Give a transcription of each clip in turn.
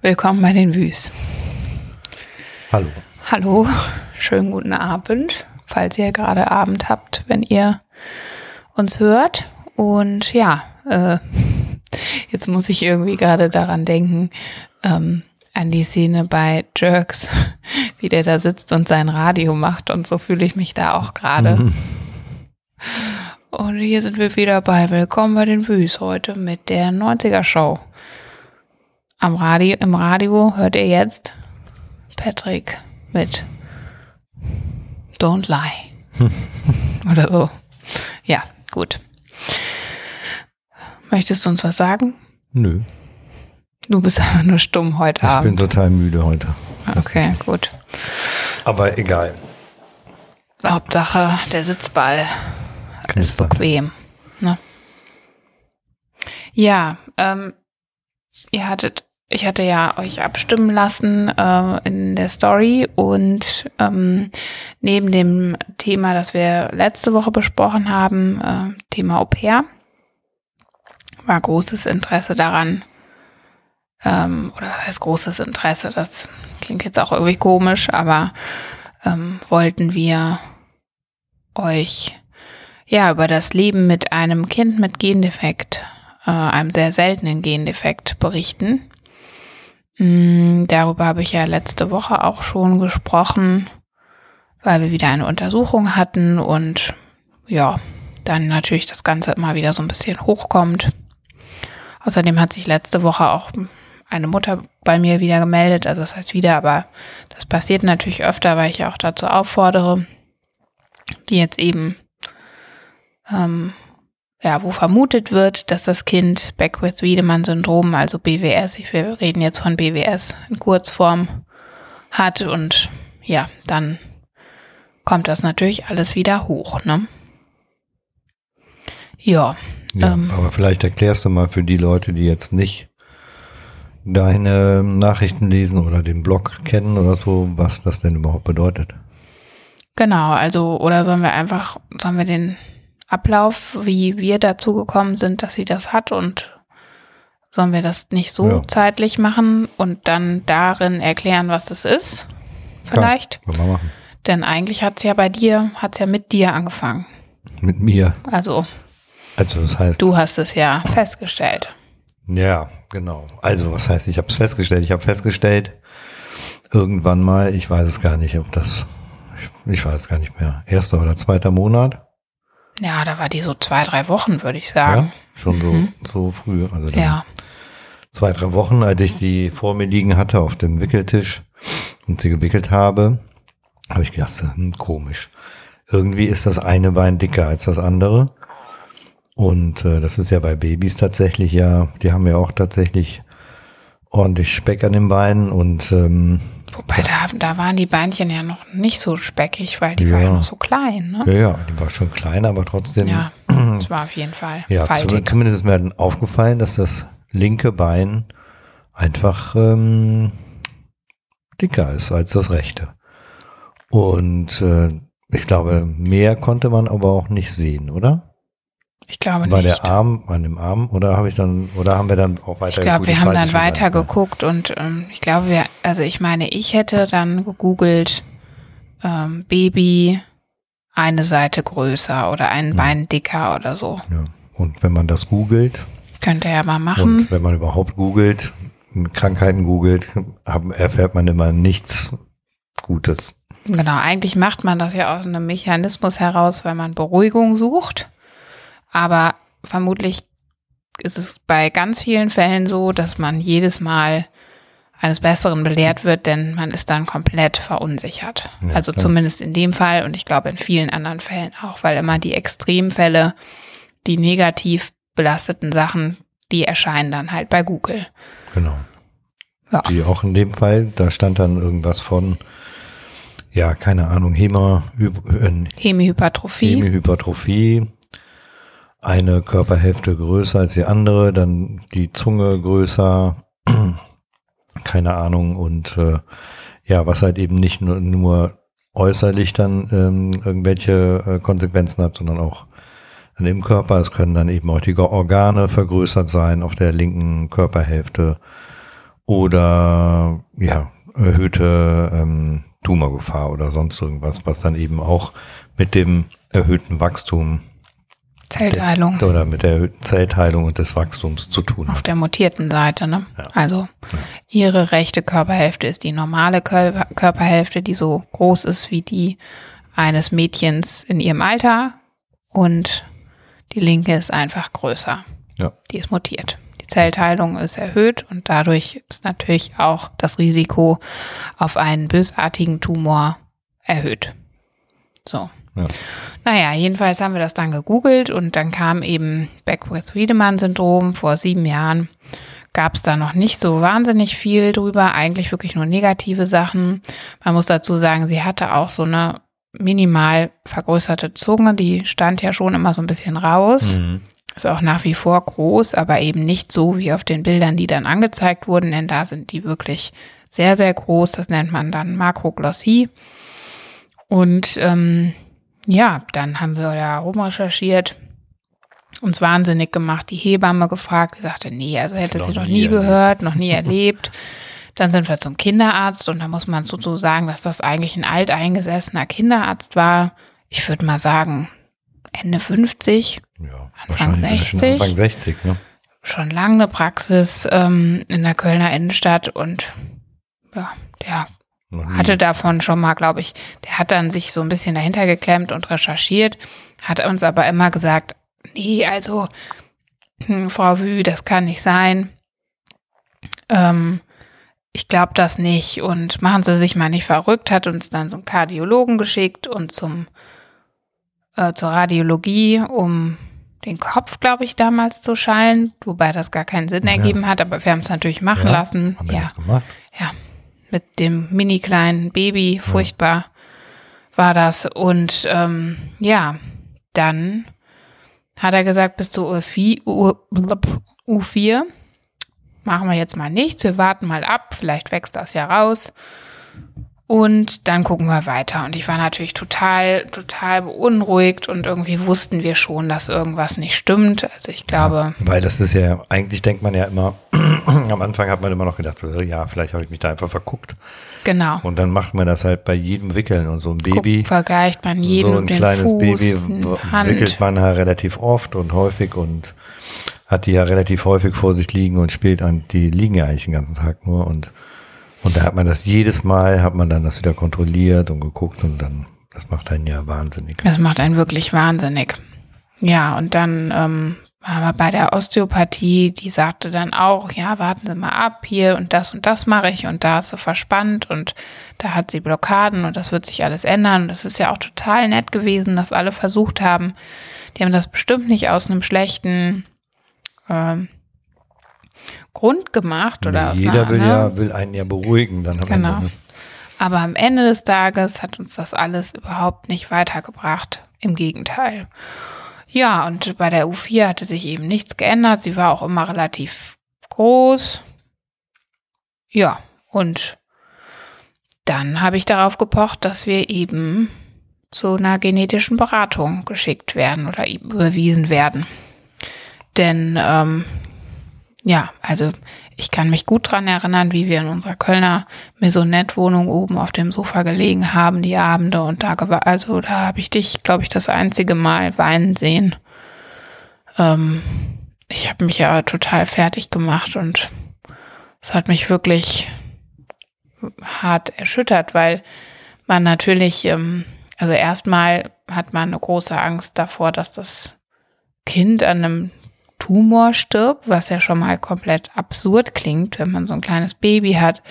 Willkommen bei den Wüs. Hallo. Hallo, schönen guten Abend, falls ihr gerade Abend habt, wenn ihr uns hört. Und ja, äh, jetzt muss ich irgendwie gerade daran denken, ähm, an die Szene bei Jerks, wie der da sitzt und sein Radio macht. Und so fühle ich mich da auch gerade. Mhm. Und hier sind wir wieder bei Willkommen bei den Wüs heute mit der 90er Show. Am Radio, im Radio hört ihr jetzt Patrick mit Don't Lie. Oder so. Ja, gut. Möchtest du uns was sagen? Nö. Du bist einfach nur stumm heute ich Abend. Ich bin total müde heute. Okay, gut. Aber egal. Hauptsache, der Sitzball Knistern. ist bequem. Ne? Ja, ähm, ihr hattet ich hatte ja euch abstimmen lassen äh, in der Story und ähm, neben dem Thema, das wir letzte Woche besprochen haben, äh, Thema Au pair, war großes Interesse daran, ähm, oder was heißt großes Interesse, das klingt jetzt auch irgendwie komisch, aber ähm, wollten wir euch ja über das Leben mit einem Kind mit Gendefekt, äh, einem sehr seltenen Gendefekt berichten. Mm, darüber habe ich ja letzte Woche auch schon gesprochen, weil wir wieder eine Untersuchung hatten und ja, dann natürlich das Ganze immer wieder so ein bisschen hochkommt. Außerdem hat sich letzte Woche auch eine Mutter bei mir wieder gemeldet, also das heißt wieder, aber das passiert natürlich öfter, weil ich ja auch dazu auffordere, die jetzt eben ähm, ja, wo vermutet wird, dass das Kind Beckwith-Wiedemann-Syndrom, also BWS, wir reden jetzt von BWS in Kurzform, hat und ja, dann kommt das natürlich alles wieder hoch, ne? Ja. ja ähm, aber vielleicht erklärst du mal für die Leute, die jetzt nicht deine Nachrichten lesen oder den Blog kennen oder so, was das denn überhaupt bedeutet. Genau, also, oder sollen wir einfach, sollen wir den Ablauf, wie wir dazu gekommen sind, dass sie das hat und sollen wir das nicht so ja. zeitlich machen und dann darin erklären, was das ist? Vielleicht? Klar, wir machen. Denn eigentlich hat es ja bei dir, hat es ja mit dir angefangen. Mit mir. Also. Also das heißt. Du hast es ja festgestellt. Ja, genau. Also was heißt, ich habe es festgestellt. Ich habe festgestellt, irgendwann mal, ich weiß es gar nicht, ob das, ich weiß es gar nicht mehr, erster oder zweiter Monat, ja, da war die so zwei, drei Wochen, würde ich sagen. Ja, schon so, mhm. so früh. Also ja. Zwei, drei Wochen, als ich die vor mir liegen hatte auf dem Wickeltisch und sie gewickelt habe, habe ich gedacht, hm, komisch. Irgendwie ist das eine Bein dicker als das andere. Und äh, das ist ja bei Babys tatsächlich ja, die haben ja auch tatsächlich ordentlich Speck an den Beinen und ähm, Wobei, da, da waren die Beinchen ja noch nicht so speckig, weil die ja. war ja noch so klein, ne? Ja, ja, die war schon klein, aber trotzdem. Ja, es war auf jeden Fall ja, faltig. Zumindest ist mir dann aufgefallen, dass das linke Bein einfach ähm, dicker ist als das rechte. Und äh, ich glaube, mehr konnte man aber auch nicht sehen, oder? Ich glaube war nicht. War der Arm an dem Arm oder habe ich dann oder haben wir dann auch weiter? Ich glaube, wir haben dann weiter geguckt und ähm, ich glaube, wir, also ich meine, ich hätte dann gegoogelt ähm, Baby eine Seite größer oder ein ja. Bein dicker oder so. Ja. Und wenn man das googelt, könnte ja mal machen. Und wenn man überhaupt googelt, Krankheiten googelt, erfährt man immer nichts Gutes. Genau, eigentlich macht man das ja aus einem Mechanismus heraus, weil man Beruhigung sucht. Aber vermutlich ist es bei ganz vielen Fällen so, dass man jedes Mal eines Besseren belehrt wird, denn man ist dann komplett verunsichert. Ja, also klar. zumindest in dem Fall und ich glaube in vielen anderen Fällen auch, weil immer die Extremfälle, die negativ belasteten Sachen, die erscheinen dann halt bei Google. Genau. Ja. Die auch in dem Fall, da stand dann irgendwas von, ja, keine Ahnung, Hema, äh, Hemihypertrophie. Hemihypertrophie, eine Körperhälfte größer als die andere, dann die Zunge größer, keine Ahnung, und äh, ja, was halt eben nicht nur, nur äußerlich dann ähm, irgendwelche äh, Konsequenzen hat, sondern auch dann im Körper. Es können dann eben auch die Organe vergrößert sein auf der linken Körperhälfte oder ja, erhöhte ähm, Tumorgefahr oder sonst irgendwas, was dann eben auch mit dem erhöhten Wachstum Zellteilung. Der, oder mit der erhöhten Zellteilung und des Wachstums zu tun hat. Auf der mutierten Seite, ne? Ja. Also ja. ihre rechte Körperhälfte ist die normale Körper Körperhälfte, die so groß ist wie die eines Mädchens in ihrem Alter und die linke ist einfach größer. Ja. Die ist mutiert. Die Zellteilung ist erhöht und dadurch ist natürlich auch das Risiko auf einen bösartigen Tumor erhöht. So. Ja. Naja, jedenfalls haben wir das dann gegoogelt und dann kam eben Beckwith-Wiedemann-Syndrom vor sieben Jahren. Gab es da noch nicht so wahnsinnig viel drüber, eigentlich wirklich nur negative Sachen. Man muss dazu sagen, sie hatte auch so eine minimal vergrößerte Zunge, die stand ja schon immer so ein bisschen raus. Mhm. Ist auch nach wie vor groß, aber eben nicht so wie auf den Bildern, die dann angezeigt wurden, denn da sind die wirklich sehr, sehr groß. Das nennt man dann Makroglossie. Und ähm, ja, dann haben wir da rumrecherchiert, uns wahnsinnig gemacht, die Hebamme gefragt, die sagte, nee, also hätte sie noch nie, nie gehört, noch nie erlebt. Dann sind wir zum Kinderarzt und da muss man so sagen, dass das eigentlich ein alteingesessener Kinderarzt war. Ich würde mal sagen, Ende 50, ja, Anfang 60. Anfang 60, ne? Schon lange eine Praxis ähm, in der Kölner Innenstadt und ja, der hatte davon schon mal, glaube ich, der hat dann sich so ein bisschen dahinter geklemmt und recherchiert, hat uns aber immer gesagt, nee, also hm, Frau Wü, das kann nicht sein. Ähm, ich glaube das nicht und machen Sie sich mal nicht verrückt, hat uns dann so einen Kardiologen geschickt und zum äh, zur Radiologie, um den Kopf, glaube ich, damals zu schallen, wobei das gar keinen Sinn Ja. ergeben hat, aber wir haben es natürlich machen Ja, lassen. Haben wir Ja, das gemacht? ja, mit dem mini kleinen Baby, furchtbar war das. Und ähm, ja, dann hat er gesagt, bis zu U4, U, U4 machen wir jetzt mal nichts, wir warten mal ab, vielleicht wächst das ja raus. Und dann gucken wir weiter. Und ich war natürlich total, total beunruhigt und irgendwie wussten wir schon, dass irgendwas nicht stimmt. Also ich glaube, Weil das ist ja, eigentlich denkt man ja immer, am Anfang hat man immer noch gedacht, so, ja, vielleicht habe ich mich da einfach verguckt. genau. Und dann macht man das halt bei jedem Wickeln und so ein Baby. Guck, vergleicht man jeden so ein den kleines Fuß, Baby Hand. wickelt man ja relativ oft und häufig und hat die ja relativ häufig vor sich liegen und spielt an, die liegen ja eigentlich den ganzen Tag nur und, und da hat man das jedes Mal, hat man dann das wieder kontrolliert und geguckt und dann, das macht einen ja wahnsinnig. Das macht einen wirklich wahnsinnig. Ja, und dann ähm, wir bei der Osteopathie, die sagte dann auch, ja, warten Sie mal ab, hier und das und das mache ich und da ist sie verspannt und da hat sie Blockaden und das wird sich alles ändern. Und das ist ja auch total nett gewesen, dass alle versucht haben. Die haben das bestimmt nicht aus einem schlechten ähm, Grund gemacht oder aus Jeder will ne? ja, will einen ja beruhigen dann am Genau. Ende. Ne? Aber am Ende des Tages hat uns das alles überhaupt nicht weitergebracht. Im Gegenteil. Ja, und bei der U4 hatte sich eben nichts geändert. Sie war auch immer relativ groß. Ja, und dann habe ich darauf gepocht, dass wir eben zu einer genetischen Beratung geschickt werden oder überwiesen werden. Denn ähm, ja, also ich kann mich gut dran erinnern, wie wir in unserer Kölner Maisonette-Wohnung oben auf dem Sofa gelegen haben, die Abende. Und da, also da habe ich dich, glaube ich, das einzige Mal weinen sehen. Ähm, ich habe mich ja total fertig gemacht und es hat mich wirklich hart erschüttert, weil man natürlich, ähm, also erstmal hat man eine große Angst davor, dass das Kind an einem Tumor stirbt, was ja schon mal komplett absurd klingt, wenn man so ein kleines Baby hat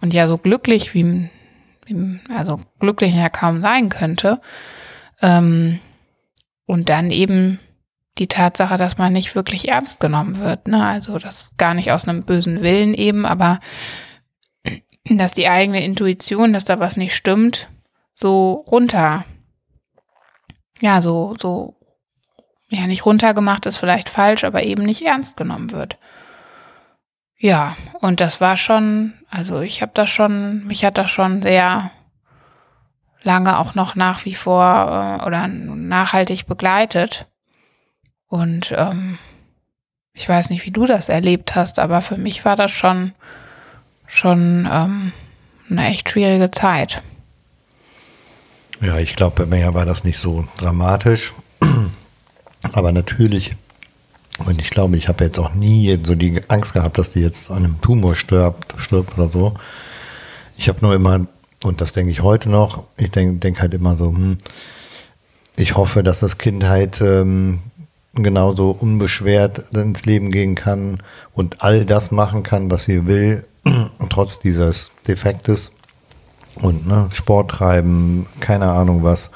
und ja so glücklich wie, also glücklicher kaum sein könnte. Ähm, und dann eben die Tatsache, dass man nicht wirklich ernst genommen wird. Ne? Also das gar nicht aus einem bösen Willen eben, aber dass die eigene Intuition, dass da was nicht stimmt, so runter, ja, so, so ja, nicht runtergemacht ist vielleicht falsch, aber eben nicht ernst genommen wird. Ja, und das war schon, also ich habe das schon, mich hat das schon sehr lange auch noch nach wie vor äh, oder nachhaltig begleitet. Und ähm, ich weiß nicht, wie du das erlebt hast, aber für mich war das schon schon ähm, eine echt schwierige Zeit. Ja, ich glaube, bei mir war das nicht so dramatisch. Aber natürlich, und ich glaube, ich habe jetzt auch nie so die Angst gehabt, dass die jetzt an einem Tumor stirbt, stirbt oder so. Ich habe nur immer, und das denke ich heute noch, ich denke denk halt immer so, hm, ich hoffe, dass das Kind halt ähm, genauso unbeschwert ins Leben gehen kann und all das machen kann, was sie will, trotz dieses Defektes und ne, Sport treiben, keine Ahnung was.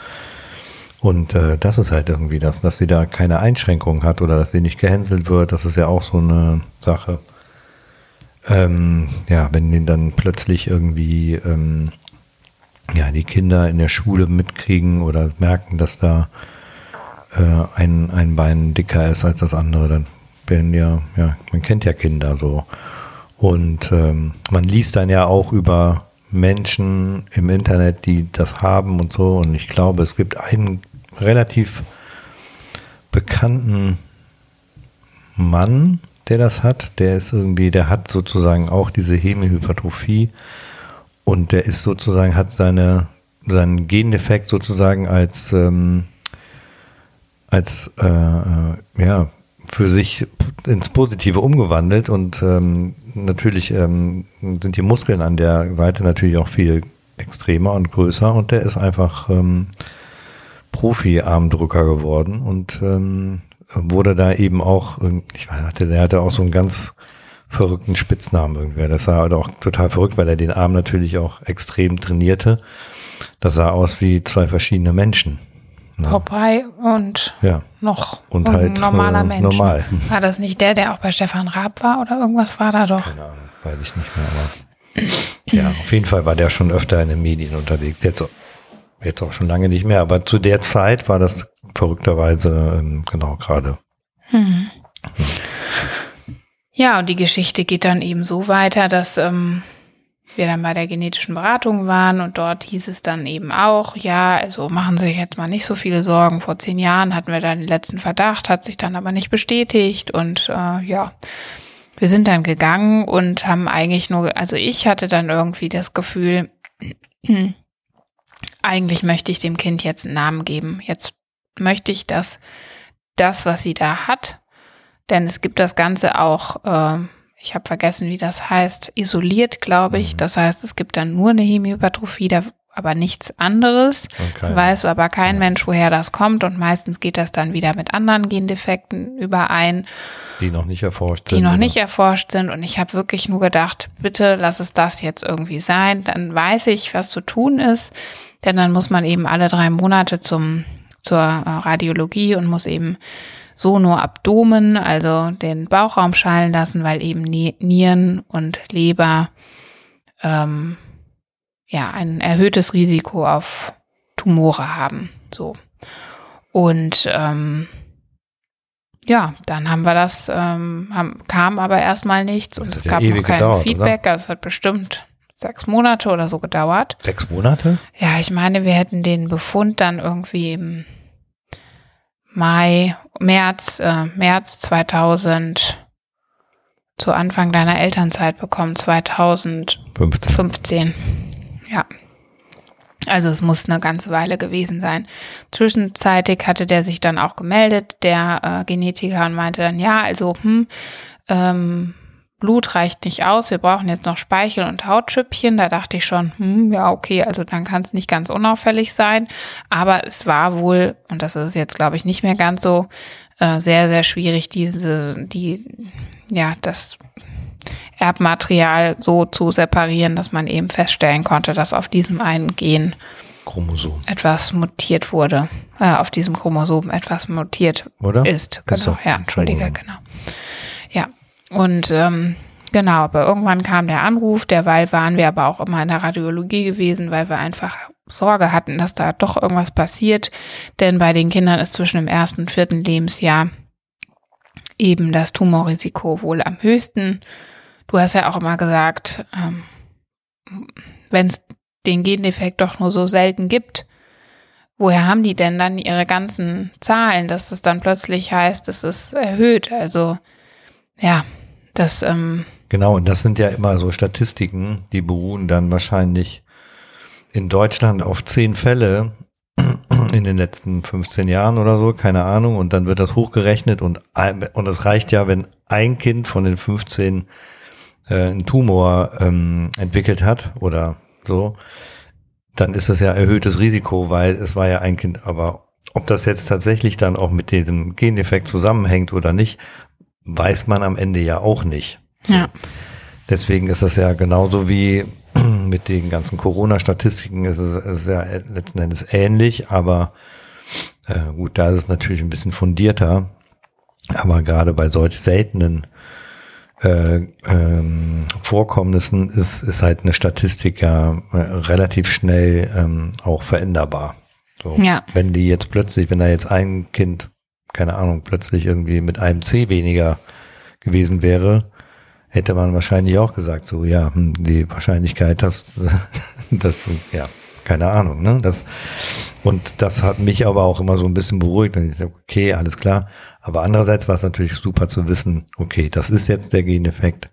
Und äh, das ist halt irgendwie das, dass sie da keine Einschränkungen hat oder dass sie nicht gehänselt wird, das ist ja auch so eine Sache. Ähm, ja, wenn die dann plötzlich irgendwie ähm, ja, die Kinder in der Schule mitkriegen oder merken, dass da äh, ein, ein Bein dicker ist als das andere, dann werden ja, ja, man kennt ja Kinder so. Und ähm, man liest dann ja auch über Menschen im Internet, die das haben und so. Und ich glaube, es gibt einen relativ bekannten Mann, der das hat. Der ist irgendwie, der hat sozusagen auch diese Hemihypertrophie und der ist sozusagen, hat seine, seinen Gendefekt sozusagen als, ähm, als äh, äh ja, für sich ins Positive umgewandelt und ähm, natürlich ähm, sind die Muskeln an der Seite natürlich auch viel extremer und größer und der ist einfach ähm, Profi-Armdrücker geworden und ähm, wurde da eben auch, ich hatte, der hatte auch so einen ganz verrückten Spitznamen irgendwie. Das sah halt auch total verrückt, weil er den Arm natürlich auch extrem trainierte. Das sah aus wie zwei verschiedene Menschen. Ja. Popeye und ja. noch und halt, ein normaler äh, Mensch. Normal. War das nicht der, der auch bei Stefan Raab war oder irgendwas war da doch? Keine Ahnung, weiß ich nicht mehr, aber ja, auf jeden Fall war der schon öfter in den Medien unterwegs. Jetzt, jetzt auch schon lange nicht mehr, aber zu der Zeit war das verrückterweise ähm, genau gerade. Hm. Ja, und die Geschichte geht dann eben so weiter, dass ähm, wir dann bei der genetischen Beratung waren und dort hieß es dann eben auch, ja, also machen Sie sich jetzt mal nicht so viele Sorgen. Vor zehn Jahren hatten wir dann den letzten Verdacht, hat sich dann aber nicht bestätigt und äh, ja, wir sind dann gegangen und haben eigentlich nur, also ich hatte dann irgendwie das Gefühl, eigentlich möchte ich dem Kind jetzt einen Namen geben. Jetzt möchte ich, dass das, was sie da hat, denn es gibt das Ganze auch äh, ich habe vergessen, wie das heißt, isoliert, glaube ich. Mhm. Das heißt, es gibt dann nur eine Hemihypertrophie, da aber nichts anderes. Okay. Weiß aber kein ja. Mensch, woher das kommt. Und meistens geht das dann wieder mit anderen Gendefekten überein. Die noch nicht erforscht sind. Die noch oder? nicht erforscht sind. Und ich habe wirklich nur gedacht, bitte lass es das jetzt irgendwie sein. Dann weiß ich, was zu tun ist. Denn dann muss man eben alle drei Monate zum, zur äh, Radiologie und muss eben Sono-Abdomen, also den Bauchraum schallen lassen, weil eben Nieren und Leber ähm, ja ein erhöhtes Risiko auf Tumore haben. So. Und ähm, ja, dann haben wir das, ähm, haben, kam aber erstmal nichts und es gab noch kein gedauert, Feedback. Oder? Also es hat bestimmt sechs Monate oder so gedauert. Sechs Monate? Ja, ich meine, wir hätten den Befund dann irgendwie im Mai, März, äh, März 2000 zu Anfang deiner Elternzeit bekommen, 2015. 15. Ja. Also es muss eine ganze Weile gewesen sein. Zwischenzeitig hatte der sich dann auch gemeldet, der äh, Genetiker, und meinte dann, ja, also, hm, ähm, Blut reicht nicht aus, wir brauchen jetzt noch Speichel und Hautschüppchen. Da dachte ich schon, hm, ja, okay, also dann kann es nicht ganz unauffällig sein. Aber es war wohl, und das ist jetzt, glaube ich, nicht mehr ganz so, äh, sehr, sehr schwierig, diese, die, ja, das Erbmaterial so zu separieren, dass man eben feststellen konnte, dass auf diesem einen Gen Chromosom. etwas mutiert wurde. Äh, auf diesem Chromosom etwas mutiert Oder? ist. Genau, ja, entschuldige, genau. Und ähm, genau, aber irgendwann kam der Anruf, derweil waren wir aber auch immer in der Radiologie gewesen, weil wir einfach Sorge hatten, dass da doch irgendwas passiert. Denn bei den Kindern ist zwischen dem ersten und vierten Lebensjahr eben das Tumorrisiko wohl am höchsten. Du hast ja auch immer gesagt, ähm, wenn es den Gendefekt doch nur so selten gibt, woher haben die denn dann ihre ganzen Zahlen, dass es dann plötzlich heißt, es ist erhöht? Also ja, das ähm, Genau, und das sind ja immer so Statistiken, die beruhen dann wahrscheinlich in Deutschland auf zehn Fälle in den letzten 15 Jahren oder so, keine Ahnung, und dann wird das hochgerechnet und, und es reicht ja, wenn ein Kind von den 15 äh, einen Tumor ähm, entwickelt hat oder so, dann ist das ja erhöhtes Risiko, weil es war ja ein Kind, aber ob das jetzt tatsächlich dann auch mit diesem Gendefekt zusammenhängt oder nicht, weiß man am Ende ja auch nicht. Ja. Deswegen ist das ja genauso wie mit den ganzen Corona-Statistiken ist es, ist ja letzten Endes ähnlich, aber äh, gut, da ist es natürlich ein bisschen fundierter. Aber gerade bei solch seltenen äh, ähm, Vorkommnissen ist, ist halt eine Statistik ja äh, relativ schnell ähm, auch veränderbar. So, Ja. Wenn die jetzt plötzlich, wenn da jetzt ein Kind, keine Ahnung, plötzlich irgendwie mit einem C weniger gewesen wäre, hätte man wahrscheinlich auch gesagt, so ja, hm, die Wahrscheinlichkeit, dass, dass ja, keine Ahnung, ne? Das, und das hat mich aber auch immer so ein bisschen beruhigt. Und ich dachte, okay, alles klar. Aber andererseits war es natürlich super zu wissen, okay, das ist jetzt der Geneffekt.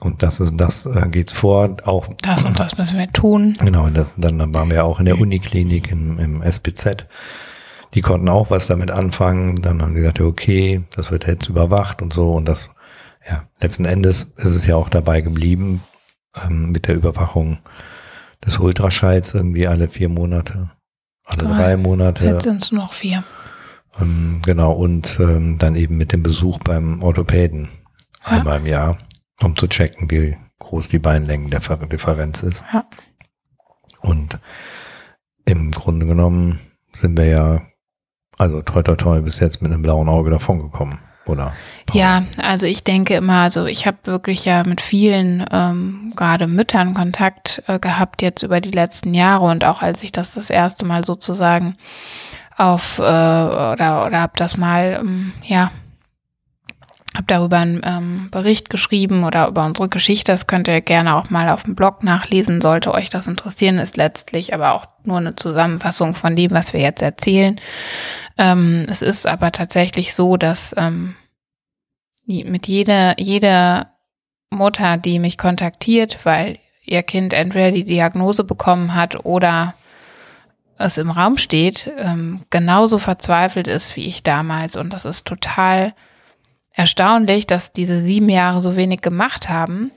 Und das ist, das äh, geht vor, auch Das und das müssen wir tun. Genau, das, dann, dann waren wir auch in der Uniklinik im, im SPZ. Die konnten auch was damit anfangen. Dann haben die gesagt, okay, das wird jetzt überwacht und so. Und das, ja, letzten Endes ist es ja auch dabei geblieben ähm, mit der Überwachung des Ultraschalls irgendwie alle vier Monate, alle Drei. drei Monate. Jetzt sind es noch vier. Ähm, genau, und ähm, dann eben mit dem Besuch beim Orthopäden Ja. einmal im Jahr, um zu checken, wie groß die Beinlängendifferenz ist. Ja. Und im Grunde genommen sind wir ja, also toi toi toi, bis jetzt mit einem blauen Auge davongekommen, oder? Ja, also ich denke immer, also ich habe wirklich ja mit vielen ähm, gerade Müttern Kontakt äh, gehabt jetzt über die letzten Jahre und auch als ich das das erste Mal sozusagen auf äh, oder oder habe das mal ähm, ja habe darüber einen ähm, Bericht geschrieben oder über unsere Geschichte. Das könnt ihr gerne auch mal auf dem Blog nachlesen, sollte euch das interessieren. Ist letztlich aber auch nur eine Zusammenfassung von dem, was wir jetzt erzählen. Ähm, es ist aber tatsächlich so, dass ähm, mit jeder, jeder Mutter, die mich kontaktiert, weil ihr Kind entweder die Diagnose bekommen hat oder es im Raum steht, ähm, genauso verzweifelt ist wie ich damals. Und das ist total erstaunlich, dass diese sieben Jahre so wenig gemacht haben.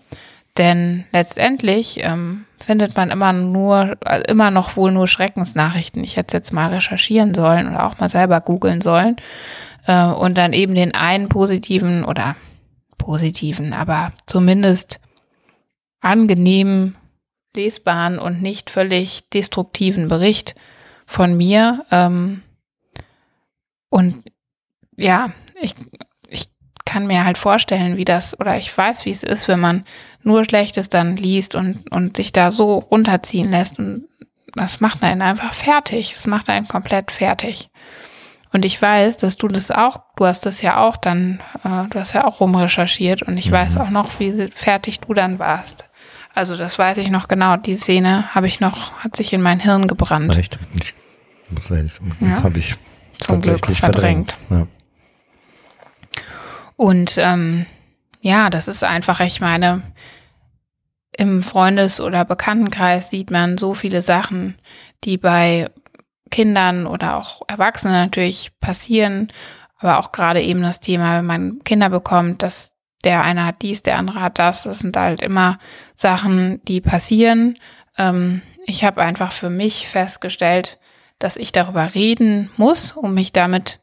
Denn letztendlich ähm, findet man immer nur, also immer noch wohl nur Schreckensnachrichten. Ich hätte es jetzt mal recherchieren sollen oder auch mal selber googeln sollen äh, und dann eben den einen positiven oder positiven, aber zumindest angenehmen, lesbaren und nicht völlig destruktiven Bericht von mir. Ähm, und ja, ich, ich kann mir halt vorstellen, wie das, oder ich weiß, wie es ist, wenn man nur Schlechtes dann liest und, und sich da so runterziehen lässt. Und das macht einen einfach fertig. Es macht einen komplett fertig. Und ich weiß, dass du das auch, du hast das ja auch dann, äh, du hast ja auch rumrecherchiert und ich weiß auch noch, wie fertig du dann warst. Also das weiß ich noch genau. Die Szene habe ich noch, hat sich in mein Hirn gebrannt. Echt? Ich muss ehrlich sagen, Das Ja. habe ich Zum Glück tatsächlich verdrängt. verdrängt. Und ähm, ja, das ist einfach, ich meine, im Freundes- oder Bekanntenkreis sieht man so viele Sachen, die bei Kindern oder auch Erwachsenen natürlich passieren. Aber auch gerade eben das Thema, wenn man Kinder bekommt, dass der eine hat dies, der andere hat das. Das sind halt immer Sachen, die passieren. Ähm, ich habe einfach für mich festgestellt, dass ich darüber reden muss, um mich damit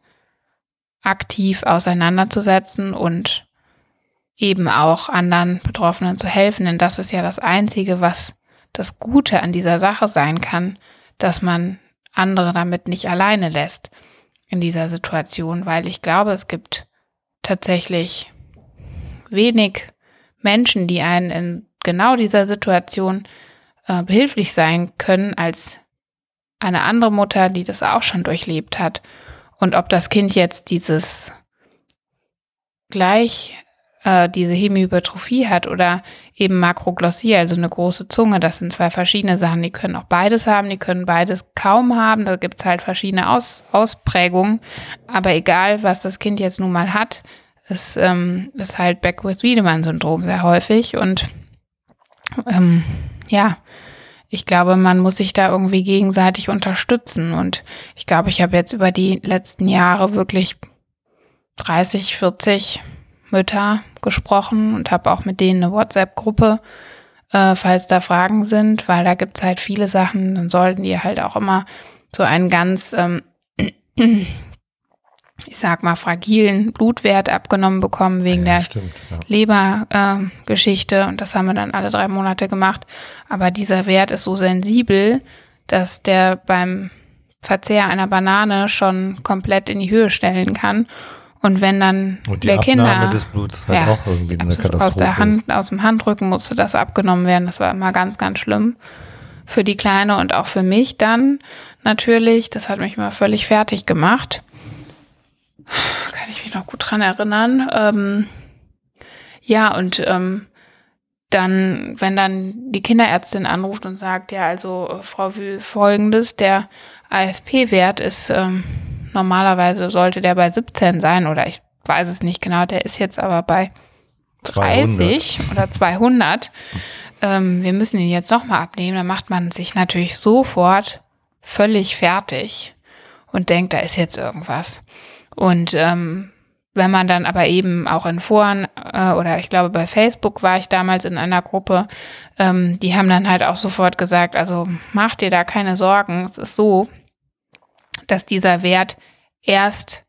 aktiv auseinanderzusetzen und eben auch anderen Betroffenen zu helfen. Denn das ist ja das Einzige, was das Gute an dieser Sache sein kann, dass man andere damit nicht alleine lässt in dieser Situation, weil ich glaube, es gibt tatsächlich wenig Menschen, die einen in genau dieser Situation äh, behilflich sein können, als eine andere Mutter, die das auch schon durchlebt hat. Und ob das Kind jetzt dieses gleich äh, diese Hemihypertrophie hat oder eben Makroglossie, also eine große Zunge, das sind zwei verschiedene Sachen. Die können auch beides haben, die können beides kaum haben. Da gibt's halt verschiedene Aus Ausprägungen. Aber egal, was das Kind jetzt nun mal hat, ist, ähm, ist halt Beckwith-Wiedemann-Syndrom sehr häufig und ähm, ja, ich glaube, man muss sich da irgendwie gegenseitig unterstützen. Und ich glaube, ich habe jetzt über die letzten Jahre wirklich 30, 40 Mütter gesprochen und habe auch mit denen eine WhatsApp-Gruppe, äh, falls da Fragen sind, weil da gibt's halt viele Sachen, dann sollten die halt auch immer so einen ganz ähm, sag mal, fragilen Blutwert abgenommen bekommen wegen ja, der stimmt, ja. Lebergeschichte. Äh, und das haben wir dann alle drei Monate gemacht. Aber dieser Wert ist so sensibel, dass der beim Verzehr einer Banane schon komplett in die Höhe stellen kann. Und wenn dann und der Abnahme Kinder des Bluts halt ja, auch irgendwie eine Katastrophe aus der Hand, ist. aus dem Handrücken musste das abgenommen werden. Das war immer ganz, ganz schlimm für die Kleine und auch für mich dann natürlich. Das hat mich mal völlig fertig gemacht kann ich mich noch gut dran erinnern. Ähm, ja, und ähm, dann, wenn dann die Kinderärztin anruft und sagt, ja, also äh, Frau Wühl, folgendes, der AFP-Wert ist ähm, normalerweise sollte der bei 17 sein oder ich weiß es nicht genau, der ist jetzt aber bei 30 200. oder 200. Ähm, wir müssen ihn jetzt nochmal abnehmen, dann macht man sich natürlich sofort völlig fertig und denkt, da ist jetzt irgendwas. Und ähm, wenn man dann aber eben auch in Foren äh, oder ich glaube bei Facebook war ich damals in einer Gruppe, ähm, die haben dann halt auch sofort gesagt, also mach dir da keine Sorgen. Es ist so, dass dieser Wert erst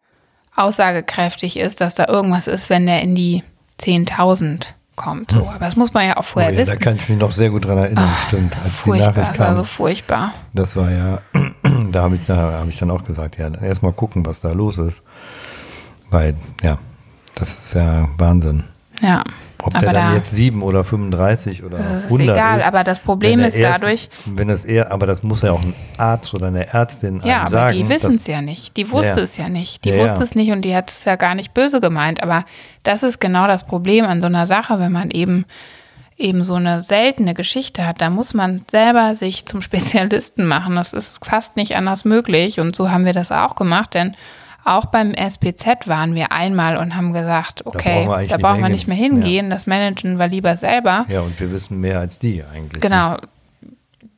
aussagekräftig ist, dass da irgendwas ist, wenn der in die 10.000 kommt. So. Hm. Aber das muss man ja auch vorher oh ja, wissen. Da kann ich mich noch sehr gut dran erinnern, Ach, stimmt. Als die Nachricht kam. Also furchtbar. Das war ja, da habe ich, da hab ich dann auch gesagt, ja, erstmal gucken, was da los ist. Weil, ja, das ist ja Wahnsinn. Ja. Ob aber der dann da, jetzt 7 oder 35 oder das 100 ist egal, ist, aber das Problem ist erst, dadurch. Wenn das eher, aber das muss ja auch ein Arzt oder eine Ärztin ja, aber sagen. die wissen es ja nicht. Die wusste ja. es ja nicht. Die ja, wusste es nicht und die hat es ja gar nicht böse gemeint. Aber das ist genau das Problem an so einer Sache, wenn man eben eben so eine seltene Geschichte hat, da muss man selber sich zum Spezialisten machen. Das ist fast nicht anders möglich und so haben wir das auch gemacht, denn auch beim SPZ waren wir einmal und haben gesagt, okay, da brauchen wir, da brauchen wir nicht mehr hingehen, ja. das managen wir lieber selber. Ja, und wir wissen mehr als die eigentlich. Genau.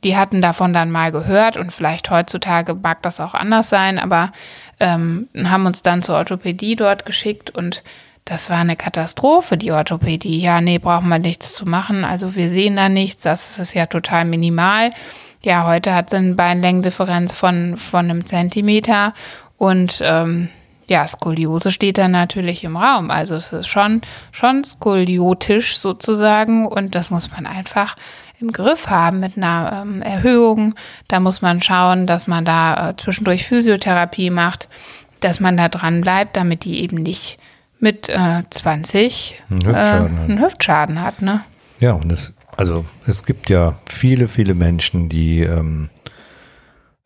Die hatten davon dann mal gehört und vielleicht heutzutage mag das auch anders sein, aber ähm, haben uns dann zur Orthopädie dort geschickt und das war eine Katastrophe, die Orthopädie. Ja, nee, brauchen wir nichts zu machen. Also wir sehen da nichts, das ist ja total minimal. Ja, heute hat sie eine Beinlängendifferenz von, von einem Zentimeter und ähm, ja, Skoliose steht da natürlich im Raum. Also es ist schon, schon skoliotisch sozusagen und das muss man einfach im Griff haben mit einer ähm, Erhöhung. Da muss man schauen, dass man da äh, zwischendurch Physiotherapie macht, dass man da dran bleibt, damit die eben nicht mit äh, 20 einen Hüftschaden, äh, einen Hüftschaden hat. Ne? Ja, und es, also es gibt ja viele, viele Menschen, die ähm,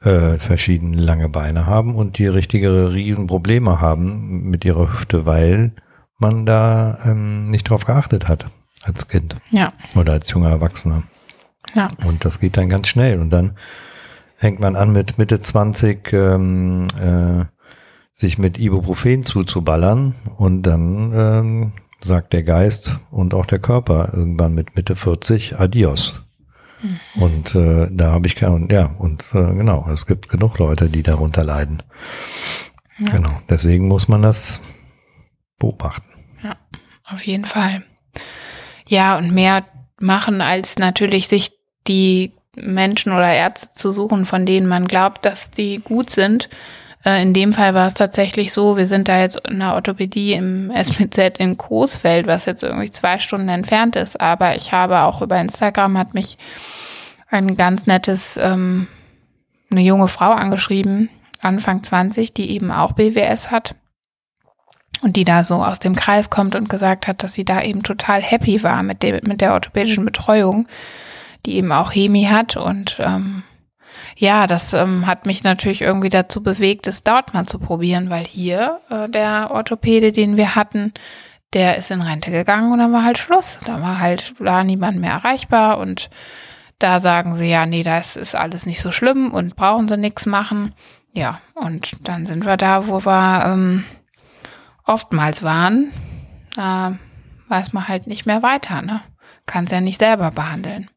äh, verschiedene lange Beine haben und die richtige Riesenprobleme haben mit ihrer Hüfte, weil man da ähm, nicht drauf geachtet hat als Kind. Ja. Oder als junger Erwachsener. Ja. Und das geht dann ganz schnell. Und dann hängt man an mit Mitte 20 ähm, äh, sich mit Ibuprofen zuzuballern und dann ähm, sagt der Geist und auch der Körper irgendwann mit Mitte 40 Adios. Mhm. Und äh, da habe ich keinen, ja, und äh, genau, es gibt genug Leute, die darunter leiden. Ja. Genau, deswegen muss man das beobachten. Ja, auf jeden Fall. Ja, und mehr machen, als natürlich sich die Menschen oder Ärzte zu suchen, von denen man glaubt, dass die gut sind. Äh, in dem Fall war es tatsächlich so, wir sind da jetzt in der Orthopädie im SPZ in Coesfeld, was jetzt irgendwie zwei Stunden entfernt ist, aber ich habe auch über Instagram hat mich ein ganz nettes, ähm, eine junge Frau angeschrieben, Anfang 20, die eben auch BWS hat und die da so aus dem Kreis kommt und gesagt hat, dass sie da eben total happy war mit, dem, mit der orthopädischen Betreuung, die eben auch Hemi hat und ähm, ja, das ähm, hat mich natürlich irgendwie dazu bewegt, es dort mal zu probieren, weil hier äh, der Orthopäde, den wir hatten, der ist in Rente gegangen und dann war halt Schluss. Da war halt da niemand mehr erreichbar und da sagen sie ja, nee, das ist alles nicht so schlimm und brauchen sie nichts machen. Ja, und dann sind wir da, wo wir ähm, oftmals waren. äh, weiß man halt nicht mehr weiter, ne? Kann es ja nicht selber behandeln.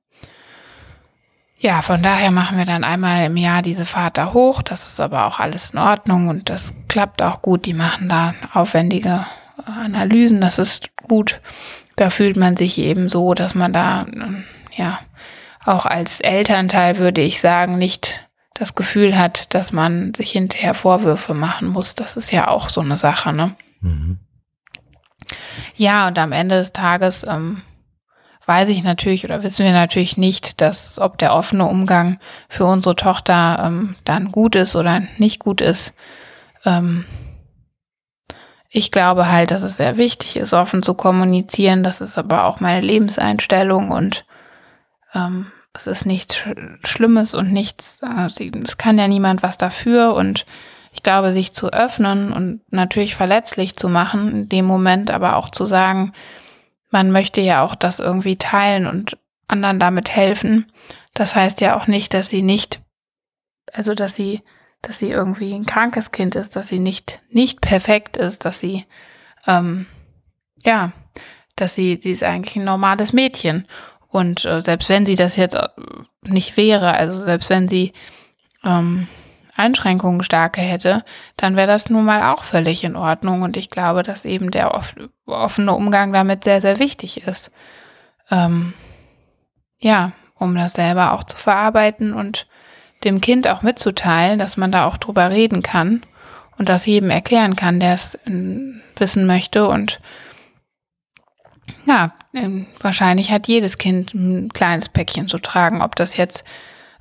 Ja, von daher machen wir dann einmal im Jahr diese Fahrt da hoch. Das ist aber auch alles in Ordnung und das klappt auch gut. Die machen da aufwendige Analysen. Das ist gut. Da fühlt man sich eben so, dass man da, ja, auch als Elternteil würde ich sagen, nicht das Gefühl hat, dass man sich hinterher Vorwürfe machen muss. Das ist ja auch so eine Sache, ne? Mhm. Ja, und am Ende des Tages ähm, weiß ich natürlich oder wissen wir natürlich nicht, dass ob der offene Umgang für unsere Tochter ähm, dann gut ist oder nicht gut ist. Ähm, ich glaube halt, dass es sehr wichtig ist, offen zu kommunizieren. Das ist aber auch meine Lebenseinstellung und ähm, es ist nichts Sch Schlimmes und nichts, äh, es kann ja niemand was dafür und ich glaube, sich zu öffnen und natürlich verletzlich zu machen, in dem Moment aber auch zu sagen, man möchte ja auch das irgendwie teilen und anderen damit helfen. Das heißt ja auch nicht, dass sie nicht, also dass sie, dass sie irgendwie ein krankes Kind ist, dass sie nicht, nicht perfekt ist, dass sie, ähm, ja, dass sie, sie ist eigentlich ein normales Mädchen. Und äh, selbst wenn sie das jetzt äh, nicht wäre, also selbst wenn sie ähm, Einschränkungen starke hätte, dann wäre das nun mal auch völlig in Ordnung. Und ich glaube, dass eben der offene Umgang damit sehr, sehr wichtig ist. Ähm, ja, um das selber auch zu verarbeiten und dem Kind auch mitzuteilen, dass man da auch drüber reden kann und das jedem erklären kann, der es ähm, wissen möchte. Und ja, ähm, wahrscheinlich hat jedes Kind ein kleines Päckchen zu tragen, ob das jetzt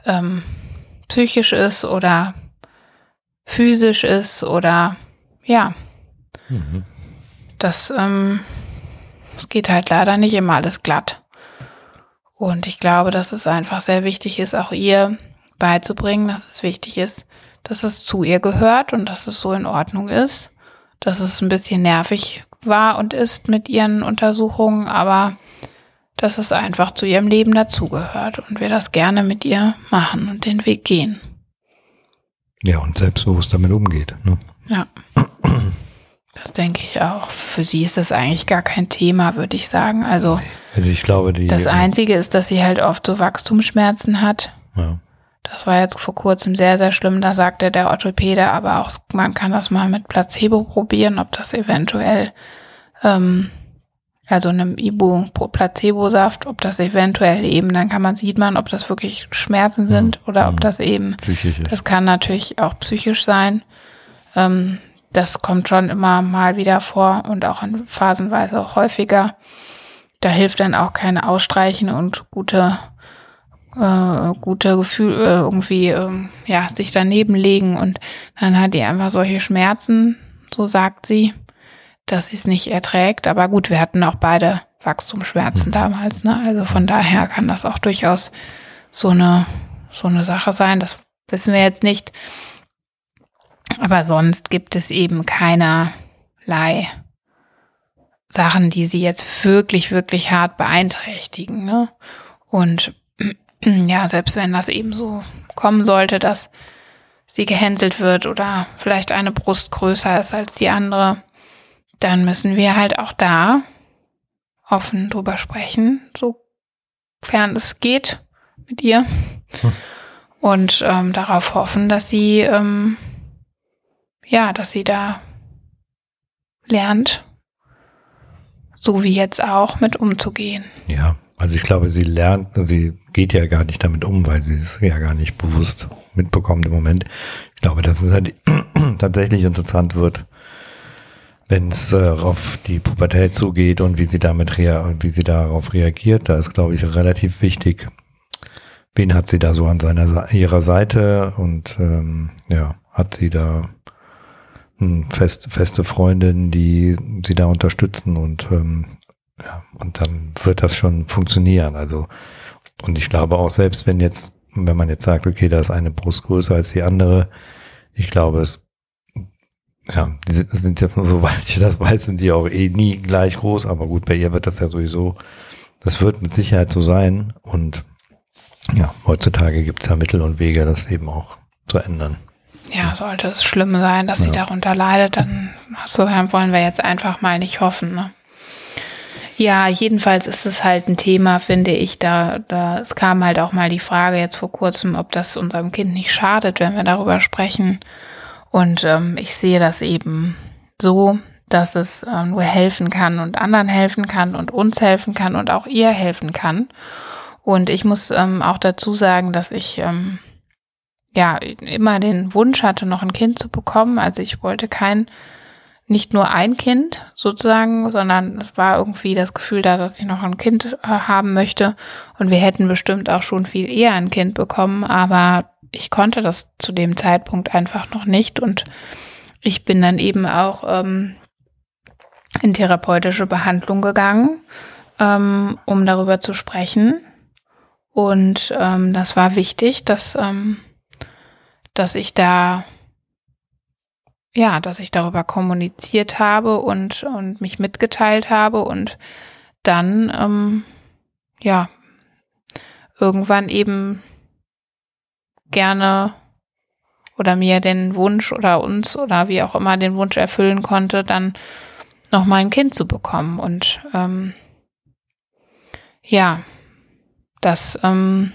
ähm, psychisch ist oder physisch ist oder ja. Mhm. Das, ähm, es geht halt leider nicht immer alles glatt. Und ich glaube, dass es einfach sehr wichtig ist, auch ihr beizubringen, dass es wichtig ist, dass es zu ihr gehört und dass es so in Ordnung ist, dass es ein bisschen nervig war und ist mit ihren Untersuchungen, aber dass es einfach zu ihrem Leben dazugehört und wir das gerne mit ihr machen und den Weg gehen. Ja, und selbstbewusst damit umgeht. Ne? Ja. Das denke ich auch. Für sie ist das eigentlich gar kein Thema, würde ich sagen. Also, also ich glaube, die, das Einzige ist, dass sie halt oft so Wachstumsschmerzen hat. Ja. Das war jetzt vor kurzem sehr, sehr schlimm. Da sagte der Orthopäde, aber auch man kann das mal mit Placebo probieren, ob das eventuell ähm, also einem Ibu-Placebo-Saft, ob das eventuell eben, dann kann man sieht man, ob das wirklich Schmerzen sind ja, oder ob das eben psychisch ist. Das kann natürlich auch psychisch sein. Ähm, das kommt schon immer mal wieder vor und auch in phasenweise auch häufiger. Da hilft dann auch keine Ausstreichen und gute äh, gute Gefühl äh, irgendwie äh, ja sich daneben legen und dann hat die einfach solche Schmerzen, so sagt sie dass sie es nicht erträgt. Aber gut, wir hatten auch beide Wachstumsschmerzen damals, ne? Also von daher kann das auch durchaus so eine, so eine Sache sein. Das wissen wir jetzt nicht. Aber sonst gibt es eben keinerlei Sachen, die sie jetzt wirklich, wirklich hart beeinträchtigen. Ne? Und ja, selbst wenn das eben so kommen sollte, dass sie gehänselt wird oder vielleicht eine Brust größer ist als die andere, dann müssen wir halt auch da offen drüber sprechen, sofern es geht mit ihr. Hm. Und ähm, darauf hoffen, dass sie, ähm, ja, dass sie da lernt, so wie jetzt auch, mit umzugehen. Ja, also ich glaube, sie lernt, sie geht ja gar nicht damit um, weil sie es ja gar nicht bewusst mitbekommt im Moment. Ich glaube, dass es halt tatsächlich interessant wird, wenn es äh, auf die Pubertät zugeht und wie sie damit rea wie sie darauf reagiert, da ist glaube ich relativ wichtig, wen hat sie da so an seiner ihrer Seite und ähm, ja hat sie da hm, fest, feste Freundinnen, die sie da unterstützen und ähm, ja und dann wird das schon funktionieren. Also und ich glaube auch selbst wenn jetzt wenn man jetzt sagt, okay, da ist eine Brust größer als die andere, ich glaube es ja, die sind, sind ja, soweit ich das weiß, sind die auch eh nie gleich groß, aber gut, bei ihr wird das ja sowieso, das wird mit Sicherheit so sein und ja, heutzutage gibt es ja Mittel und Wege, das eben auch zu ändern. Ja, sollte es schlimm sein, dass ja. sie darunter leidet, dann so wollen wir jetzt einfach mal nicht hoffen. Ne? Ja, jedenfalls ist es halt ein Thema, finde ich. Da, da es kam halt auch mal die Frage jetzt vor kurzem, ob das unserem Kind nicht schadet, wenn wir darüber sprechen. Und ähm, ich sehe das eben so, dass es äh, nur helfen kann und anderen helfen kann und uns helfen kann und auch ihr helfen kann. Und ich muss ähm, auch dazu sagen, dass ich ähm, ja immer den Wunsch hatte, noch ein Kind zu bekommen. Also ich wollte kein, nicht nur ein Kind sozusagen, sondern es war irgendwie das Gefühl da, dass ich noch ein Kind äh, haben möchte. Und wir hätten bestimmt auch schon viel eher ein Kind bekommen, aber ich konnte das zu dem Zeitpunkt einfach noch nicht. Und ich bin dann eben auch ähm, in therapeutische Behandlung gegangen, ähm, um darüber zu sprechen. Und ähm, das war wichtig, dass, ähm, dass ich da, ja, dass ich darüber kommuniziert habe und, und mich mitgeteilt habe und dann, ähm, ja, irgendwann eben gerne oder mir den Wunsch oder uns oder wie auch immer den Wunsch erfüllen konnte, dann noch mal ein Kind zu bekommen. Und ähm, ja, das, ähm,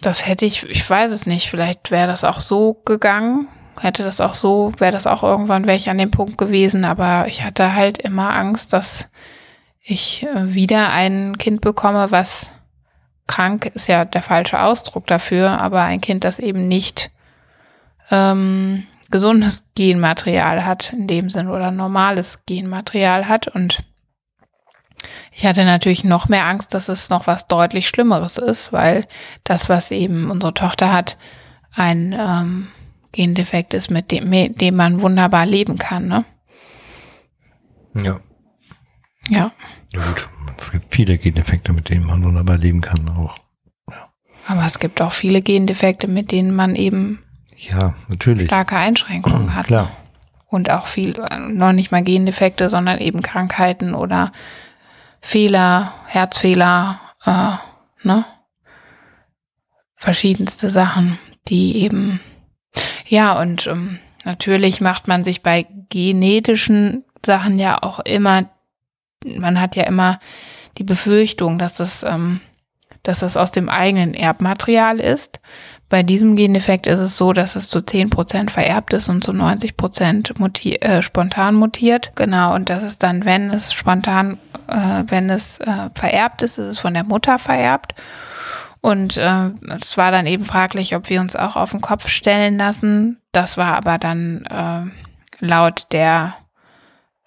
das hätte ich, ich weiß es nicht, vielleicht wäre das auch so gegangen, hätte das auch so, wäre das auch irgendwann, wäre ich an dem Punkt gewesen, aber ich hatte halt immer Angst, dass ich äh, wieder ein Kind bekomme, was krank ist ja der falsche Ausdruck dafür, aber ein Kind, das eben nicht ähm, gesundes Genmaterial hat, in dem Sinn, oder normales Genmaterial hat. Und ich hatte natürlich noch mehr Angst, dass es noch was deutlich Schlimmeres ist, weil das, was eben unsere Tochter hat, ein ähm, Gendefekt ist, mit dem, mit dem man wunderbar leben kann. Ne? Ja. Ja. Ja gut, es gibt viele Gendefekte, mit denen man wunderbar leben kann auch. Ja. Aber es gibt auch viele Gendefekte, mit denen man eben ja, natürlich. starke Einschränkungen hat. Klar. Und auch viel, noch nicht mal Gendefekte, sondern eben Krankheiten oder Fehler, Herzfehler, äh, ne? Verschiedenste Sachen, die eben, ja, und ähm, natürlich macht man sich bei genetischen Sachen ja auch immer, man hat ja immer die Befürchtung, dass das, ähm, dass das aus dem eigenen Erbmaterial ist. Bei diesem Gendefekt ist es so, dass es zu 10% vererbt ist und zu 90% muti äh, spontan mutiert. Genau, und das ist dann, wenn es spontan, äh, wenn es äh, vererbt ist, ist es von der Mutter vererbt. Und äh, es war dann eben fraglich, ob wir uns auch auf den Kopf stellen lassen. Das war aber dann äh, laut der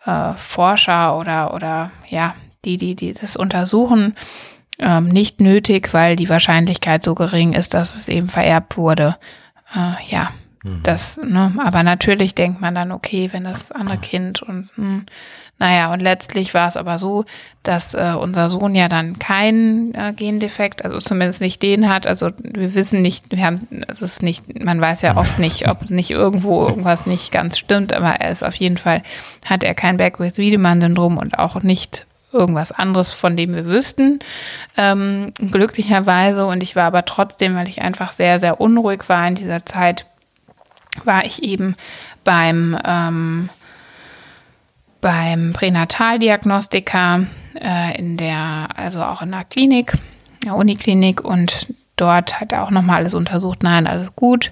äh, Forscher oder, oder ja, die, die, die das untersuchen, ähm, nicht nötig, weil die Wahrscheinlichkeit so gering ist, dass es eben vererbt wurde. Äh, ja. Das, ne, aber natürlich denkt man dann, okay, wenn das andere Kind und hm, naja, und letztlich war es aber so, dass äh, unser Sohn ja dann keinen äh, Gendefekt, also zumindest nicht den hat. Also wir wissen nicht, wir haben, es ist nicht, man weiß ja oft nicht, ob nicht irgendwo irgendwas nicht ganz stimmt, aber er ist auf jeden Fall, hat er kein Beckwith-Wiedemann-Syndrom und auch nicht irgendwas anderes, von dem wir wüssten, ähm, glücklicherweise. Und ich war aber trotzdem, weil ich einfach sehr, sehr unruhig war in dieser Zeit, war ich eben beim, ähm, beim Pränataldiagnostiker äh, in der, also auch in der Klinik, der Uniklinik und dort hat er auch nochmal alles untersucht. Nein, alles gut.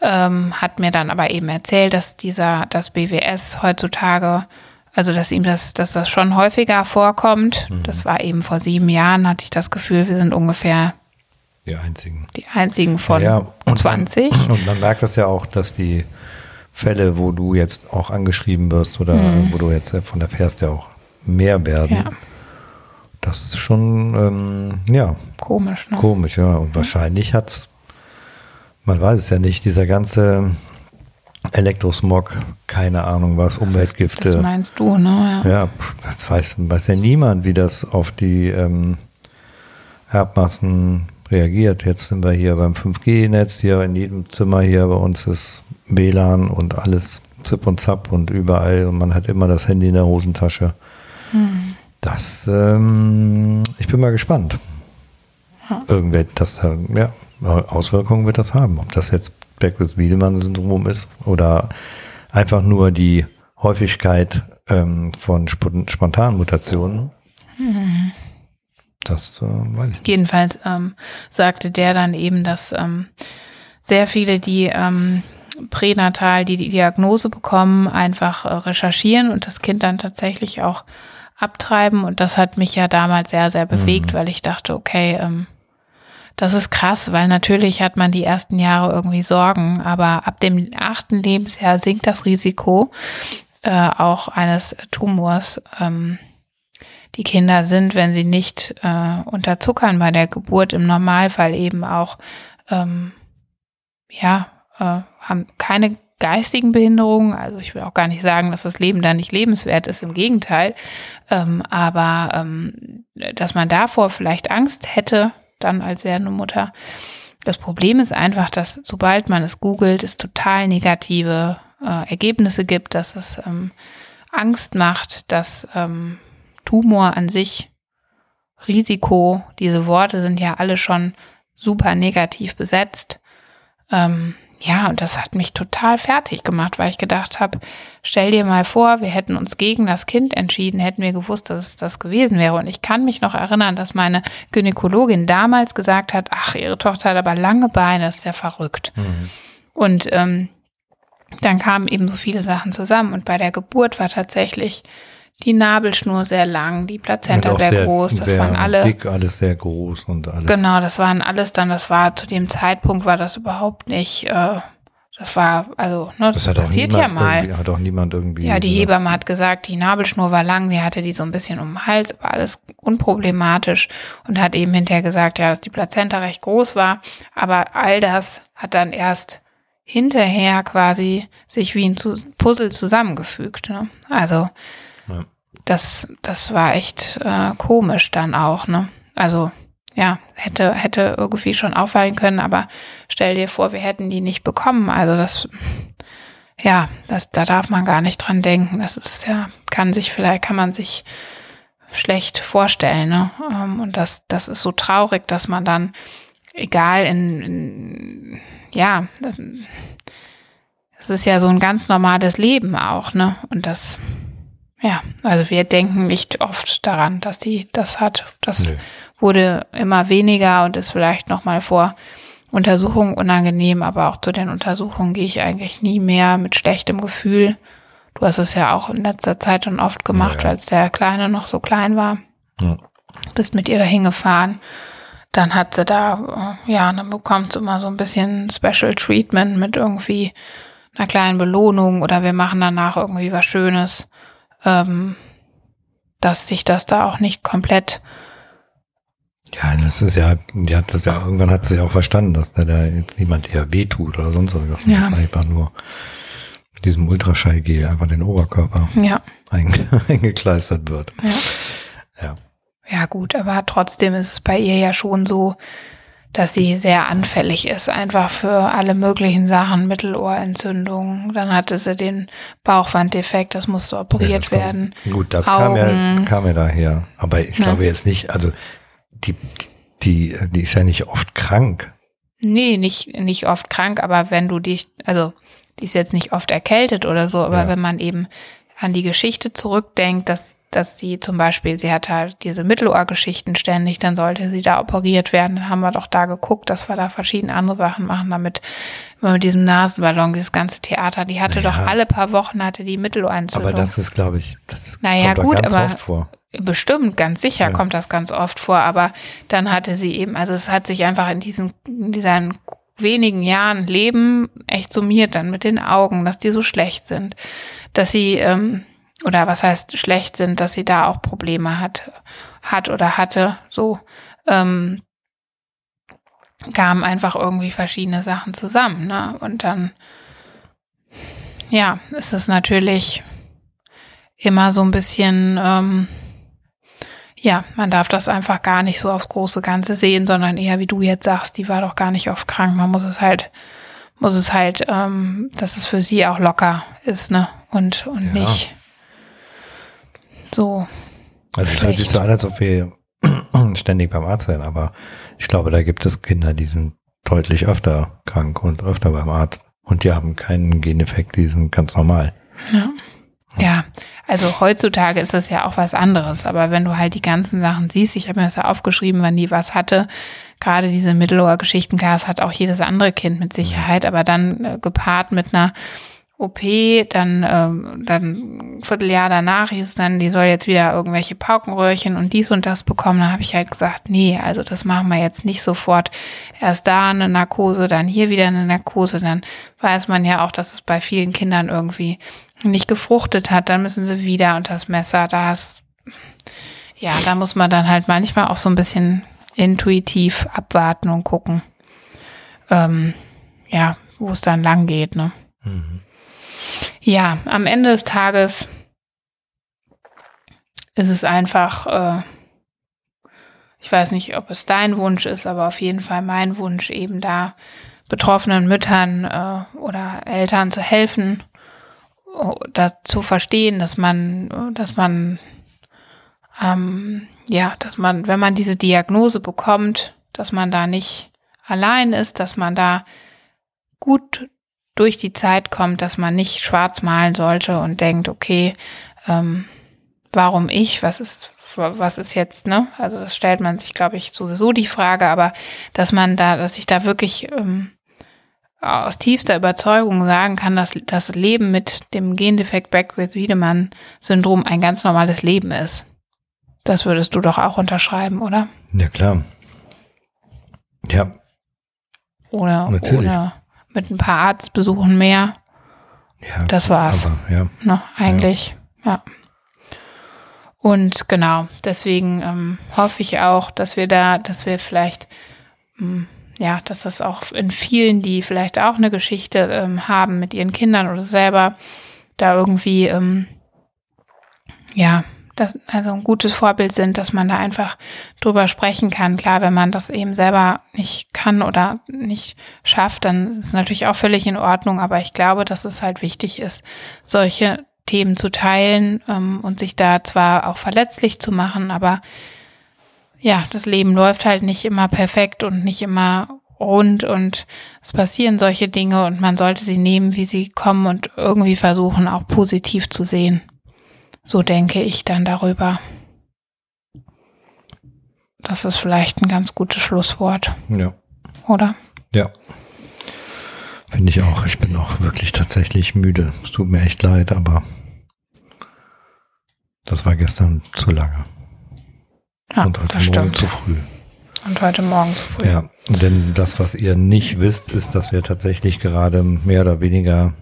Ähm, hat mir dann aber eben erzählt, dass dieser, das BWS heutzutage also, dass ihm das, dass das schon häufiger vorkommt. Mhm. Das war eben vor sieben Jahren, hatte ich das Gefühl, wir sind ungefähr die einzigen. Die einzigen von ja, und 20. Man, und man merkt das ja auch, dass die Fälle, wo du jetzt auch angeschrieben wirst oder mhm. wo du jetzt von der fährst, ja auch mehr werden. Ja. Das ist schon, ähm, ja. Komisch, ne? Komisch, ja. Und wahrscheinlich hat es, man weiß es ja nicht, dieser ganze Elektrosmog, keine Ahnung was, Umweltgifte. Das meinst du, ne? Ja, ja das weiß, weiß ja niemand, wie das auf die ähm, Erbmassen reagiert. Jetzt sind wir hier beim 5G-Netz, hier in jedem Zimmer hier bei uns ist WLAN und alles Zip und Zap und überall und man hat immer das Handy in der Hosentasche. Hm. Das, ähm, ich bin mal gespannt. Ja. Irgendwer, das, ja, Auswirkungen wird das haben. Ob das jetzt Beckwith-Wiedemann-Syndrom ist oder einfach nur die Häufigkeit ähm, von Sp Spontanmutationen. Mhm. Das äh, weiß ich. Jedenfalls ähm, sagte der dann eben, dass ähm, sehr viele, die ähm, pränatal die, die Diagnose bekommen, einfach äh, recherchieren und das Kind dann tatsächlich auch abtreiben. Und das hat mich ja damals sehr, sehr bewegt, Mhm. weil ich dachte, okay, ähm, das ist krass, weil natürlich hat man die ersten Jahre irgendwie Sorgen, aber ab dem achten Lebensjahr sinkt das Risiko äh, auch eines Tumors. Ähm, die Kinder sind, wenn sie nicht äh, unterzuckern bei der Geburt, im Normalfall eben auch, ähm, ja, äh, haben keine geistigen Behinderungen. Also ich will auch gar nicht sagen, dass das Leben da nicht lebenswert ist, im Gegenteil. Ähm, aber ähm, dass man davor vielleicht Angst hätte, dann als werdende Mutter. Das Problem ist einfach, dass sobald man es googelt, es total negative äh, Ergebnisse gibt, dass es ähm, Angst macht, dass ähm, Tumor an sich, Risiko, diese Worte sind ja alle schon super negativ besetzt. Ähm, ja, und das hat mich total fertig gemacht, weil ich gedacht habe, stell dir mal vor, wir hätten uns gegen das Kind entschieden, hätten wir gewusst, dass es das gewesen wäre. Und ich kann mich noch erinnern, dass meine Gynäkologin damals gesagt hat, ach, ihre Tochter hat aber lange Beine, das ist ja verrückt. Mhm. Und ähm, dann kamen eben so viele Sachen zusammen. Und bei der Geburt war tatsächlich die Nabelschnur sehr lang, die Plazenta auch sehr, groß. Das sehr waren alle. dick, alles sehr groß und alles. Genau, das waren alles dann, das war zu dem Zeitpunkt war das überhaupt nicht, äh, das war, also, ne, das, Das passiert ja mal. Hat auch niemand irgendwie. Ja, die gesagt. Hebamme hat gesagt, die Nabelschnur war lang, sie hatte die so ein bisschen um den Hals, aber alles unproblematisch und hat eben hinterher gesagt, ja, dass die Plazenta recht groß war, aber all das hat dann erst hinterher quasi sich wie ein Puzzle zusammengefügt. Ne? Also. Das, das war echt äh, komisch dann auch, ne? Also ja, hätte, hätte irgendwie schon auffallen können, aber stell dir vor, wir hätten die nicht bekommen. Also das, ja, das, da darf man gar nicht dran denken. Das ist ja, kann sich vielleicht, kann man sich schlecht vorstellen, ne? Ähm, Und das, das ist so traurig, dass man dann, egal in, in ja, das, das ist ja so ein ganz normales Leben auch, ne? Und das, ja, also wir denken nicht oft daran, dass sie das hat. Das Nö. wurde immer weniger und ist vielleicht noch mal vor Untersuchungen unangenehm, aber auch zu den Untersuchungen gehe ich eigentlich nie mehr mit schlechtem Gefühl. Du hast es ja auch in letzter Zeit schon oft gemacht, Ja, ja. als der Kleine noch so klein war. Ja. Bist mit ihr dahin gefahren. Dann hat sie da, äh, ja, dann bekommt sie immer so ein bisschen Special Treatment mit irgendwie einer kleinen Belohnung oder wir machen danach irgendwie was Schönes, ähm, dass sich das da auch nicht komplett Ja, das ist ja, die hat das ja, irgendwann hat sie ja auch verstanden, dass da, jetzt niemand eher wehtut oder sonst was. Ja. Das ist einfach nur mit diesem Ultraschallgel einfach den Oberkörper Ja, einge eingekleistert wird. ja. Ja. Ja, gut, aber trotzdem ist es bei ihr ja schon so, dass sie sehr anfällig ist, einfach für alle möglichen Sachen, Mittelohrentzündung. Dann hatte sie den Bauchwanddefekt, das musste Ja, operiert das kommt- werden. Gut, das kam ja, kam ja daher. Aber ich Ja. glaube jetzt nicht, also die, die, die ist ja nicht oft krank. Nee, nicht, nicht oft krank, aber wenn du dich, also die ist jetzt nicht oft erkältet oder so, aber Ja. wenn man eben an die Geschichte zurückdenkt, dass, dass sie zum Beispiel, sie hat halt diese Mittelohrgeschichten ständig, dann sollte sie da operiert werden. Dann haben wir doch da geguckt, dass wir da verschiedene andere Sachen machen, damit immer mit diesem Nasenballon, dieses ganze Theater, die hatte Naja. doch alle paar Wochen hatte die Mittelohrentzündung. Aber das ist, glaube ich, das ist, Naja, kommt gut, ganz aber- oft vor. Bestimmt, ganz sicher Ja. kommt das ganz oft vor, aber dann hatte sie eben, also es hat sich einfach in diesen, in diesen wenigen Jahren Leben echt summiert dann mit den Augen, dass die so schlecht sind, dass sie, ähm, oder was heißt schlecht sind, dass sie da auch Probleme hat, hat oder hatte, so, ähm, kamen einfach irgendwie verschiedene Sachen zusammen, ne? Und dann, ja, ist es natürlich immer so ein bisschen, ähm, ja, man darf das einfach gar nicht so aufs große Ganze sehen, sondern eher, wie du jetzt sagst, die war doch gar nicht oft krank. Man muss es halt, muss es halt, ähm, dass es für sie auch locker ist, ne? Und, und Ja. nicht so. Also es hört sich so an, als ob wir ständig beim Arzt sind, aber ich glaube, da gibt es Kinder, die sind deutlich öfter krank und öfter beim Arzt. Und die haben keinen Geneffekt, die sind ganz normal. Ja. Ja, also heutzutage ist das ja auch was anderes, aber wenn du halt die ganzen Sachen siehst, ich habe mir das ja aufgeschrieben, wann die was hatte, gerade diese Mittelohr-Geschichten, klar, das hat auch jedes andere Kind mit Sicherheit, aber dann äh, gepaart mit einer OP, dann, ähm, dann ein Vierteljahr danach hieß es dann, die soll jetzt wieder irgendwelche Paukenröhrchen und dies und das bekommen. Da habe ich halt gesagt, nee, also das machen wir jetzt nicht sofort. Erst da eine Narkose, dann hier wieder eine Narkose, dann weiß man ja auch, dass es bei vielen Kindern irgendwie nicht gefruchtet hat, dann müssen sie wieder unter das Messer. Da ist, ja, da muss man dann halt manchmal auch so ein bisschen intuitiv abwarten und gucken, ähm, ja, wo es dann lang geht, ne? Mhm. Ja, am Ende des Tages ist es einfach, äh, ich weiß nicht, ob es dein Wunsch ist, aber auf jeden Fall mein Wunsch, eben da betroffenen Müttern äh, oder Eltern zu helfen, da zu verstehen, dass man, dass man, ähm, ja, dass man, wenn man diese Diagnose bekommt, dass man da nicht allein ist, dass man da gut durch die Zeit kommt, dass man nicht schwarz malen sollte und denkt, okay, ähm, warum ich, was ist, was ist jetzt, ne? Also das stellt man sich, glaube ich, sowieso die Frage, aber dass man da, dass ich da wirklich ähm, aus tiefster Überzeugung sagen kann, dass das Leben mit dem Gendefekt Beckwith-Wiedemann-Syndrom ein ganz normales Leben ist. Das würdest du doch auch unterschreiben, oder? Ja, klar. Ja. Oder, Natürlich. oder mit ein paar Arztbesuchen mehr. Ja, das war's. Aber, ja. Ne, eigentlich, ja. ja. Und genau, deswegen ähm, hoffe ich auch, dass wir da, dass wir vielleicht, ähm, ja, dass das auch in vielen, die vielleicht auch eine Geschichte ähm, haben mit ihren Kindern oder selber, da irgendwie, ähm, ja, das, also ein gutes Vorbild sind, dass man da einfach drüber sprechen kann. Klar, wenn man das eben selber nicht kann oder nicht schafft, dann ist natürlich auch völlig in Ordnung. Aber ich glaube, dass es halt wichtig ist, solche Themen zu teilen ähm, und sich da zwar auch verletzlich zu machen, aber ja, das Leben läuft halt nicht immer perfekt und nicht immer rund und es passieren solche Dinge und man sollte sie nehmen, wie sie kommen und irgendwie versuchen, auch positiv zu sehen. So denke ich dann darüber. Das ist vielleicht ein ganz gutes Schlusswort. Ja. Oder? Ja. Finde ich auch. Ich bin auch wirklich tatsächlich müde. Es tut mir echt leid, aber das war gestern zu lange. Ja, Und heute Morgen stimmt. zu früh. Und heute Morgen zu früh. Ja, denn das, was ihr nicht wisst, ist, dass wir tatsächlich gerade mehr oder weniger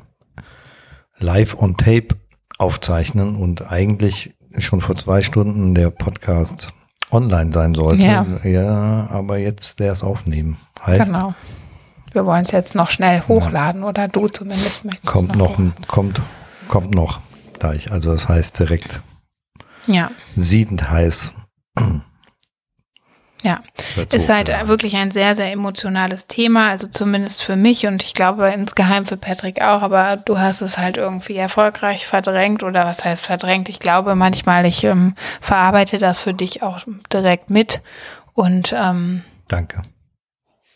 live on tape aufzeichnen und eigentlich schon vor zwei Stunden der Podcast online sein sollte. Ja, ja aber jetzt erst aufnehmen. Heißt, genau. Wir wollen es jetzt noch schnell hochladen ja. oder du zumindest möchtest kommt noch, noch kommt kommt noch gleich. Also das heißt direkt. Ja. Siedend heiß. Ja, ist halt ja. wirklich ein sehr, sehr emotionales Thema, also zumindest für mich und ich glaube insgeheim für Patrick auch, aber du hast es halt irgendwie erfolgreich verdrängt oder was heißt verdrängt? Ich glaube manchmal, ich ähm, verarbeite das für dich auch direkt mit und ähm, Danke.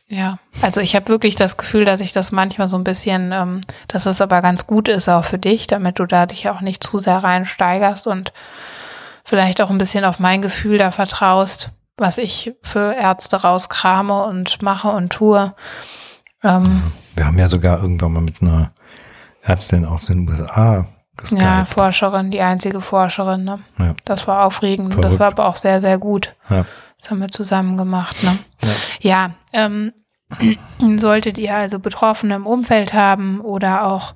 Ja, also ich habe wirklich das Gefühl, dass ich das manchmal so ein bisschen, ähm, dass es aber ganz gut ist auch für dich, damit du da dich auch nicht zu sehr reinsteigerst und vielleicht auch ein bisschen auf mein Gefühl da vertraust was ich für Ärzte rauskrame und mache und tue. Ähm, Wir haben ja sogar irgendwann mal mit einer Ärztin aus den USA geskypt. Ja, Forscherin, die einzige Forscherin. Ne? Ja. Das war aufregend. Verrückt. Das war aber auch sehr, sehr gut. Ja. Das haben wir zusammen gemacht. Ne? Ja, ja ähm, solltet ihr also Betroffene im Umfeld haben oder auch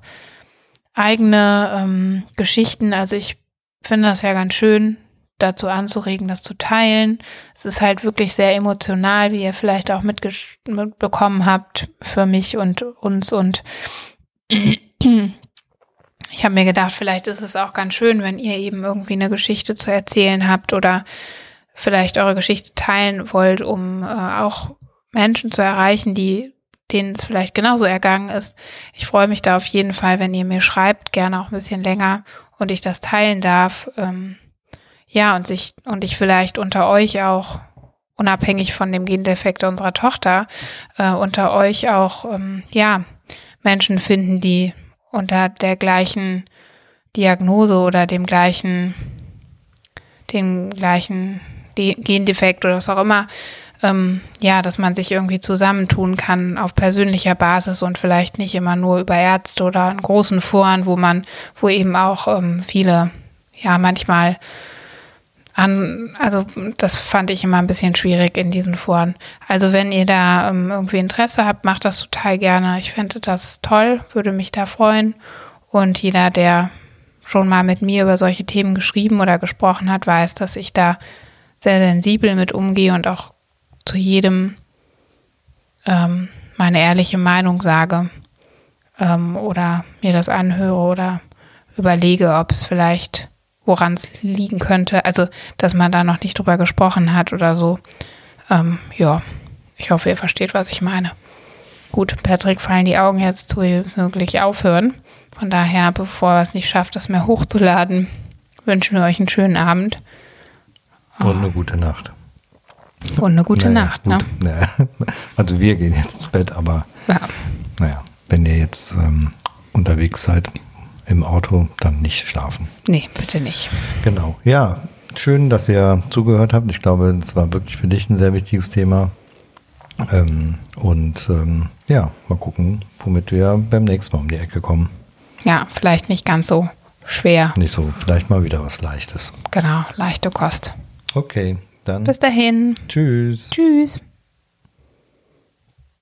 eigene ähm, Geschichten, also ich finde das ja ganz schön, dazu anzuregen, das zu teilen. Es ist halt wirklich sehr emotional, wie ihr vielleicht auch mitbekommen habt für mich und uns. Und ich habe mir gedacht, vielleicht ist es auch ganz schön, wenn ihr eben irgendwie eine Geschichte zu erzählen habt oder vielleicht eure Geschichte teilen wollt, um äh, auch Menschen zu erreichen, die denen es vielleicht genauso ergangen ist. Ich freue mich da auf jeden Fall, wenn ihr mir schreibt, gerne auch ein bisschen länger und ich das teilen darf. Ähm, ja, und sich, und ich vielleicht unter euch auch, unabhängig von dem Gendefekt unserer Tochter, äh, unter euch auch, ähm, ja, Menschen finden, die unter der gleichen Diagnose oder dem gleichen, dem gleichen Gendefekt oder was auch immer, ähm, ja, dass man sich irgendwie zusammentun kann auf persönlicher Basis und vielleicht nicht immer nur über Ärzte oder in großen Foren, wo man, wo eben auch ähm, viele, ja, manchmal an, also das fand ich immer ein bisschen schwierig in diesen Foren. Also wenn ihr da ähm, irgendwie Interesse habt, macht das total gerne. Ich fände das toll, würde mich da freuen. Und jeder, der schon mal mit mir über solche Themen geschrieben oder gesprochen hat, weiß, dass ich da sehr sensibel mit umgehe und auch zu jedem ähm, meine ehrliche Meinung sage ähm, oder mir das anhöre oder überlege, ob es vielleicht woran es liegen könnte. Also, dass man da noch nicht drüber gesprochen hat oder so. Ähm, ja, ich hoffe, ihr versteht, was ich meine. Gut, Patrick fallen die Augen jetzt zu, wir müssen wirklich aufhören. Von daher, bevor er es nicht schafft, das mehr hochzuladen, wünschen wir euch einen schönen Abend. Und eine gute Nacht. Und eine gute naja, Nacht, ne? gut. ne? Naja, also wir gehen jetzt ins Bett, aber ja. naja, wenn ihr jetzt ähm, unterwegs seid, im Auto dann nicht schlafen. Nee, bitte nicht. Genau. Ja, schön, dass ihr zugehört habt. Ich glaube, es war wirklich für dich ein sehr wichtiges Thema. Ähm, und ähm, ja, mal gucken, womit wir beim nächsten Mal um die Ecke kommen. Ja, vielleicht nicht ganz so schwer. Nicht so, vielleicht mal wieder was Leichtes. Genau, leichte Kost. Okay, dann. Bis dahin. Tschüss. Tschüss.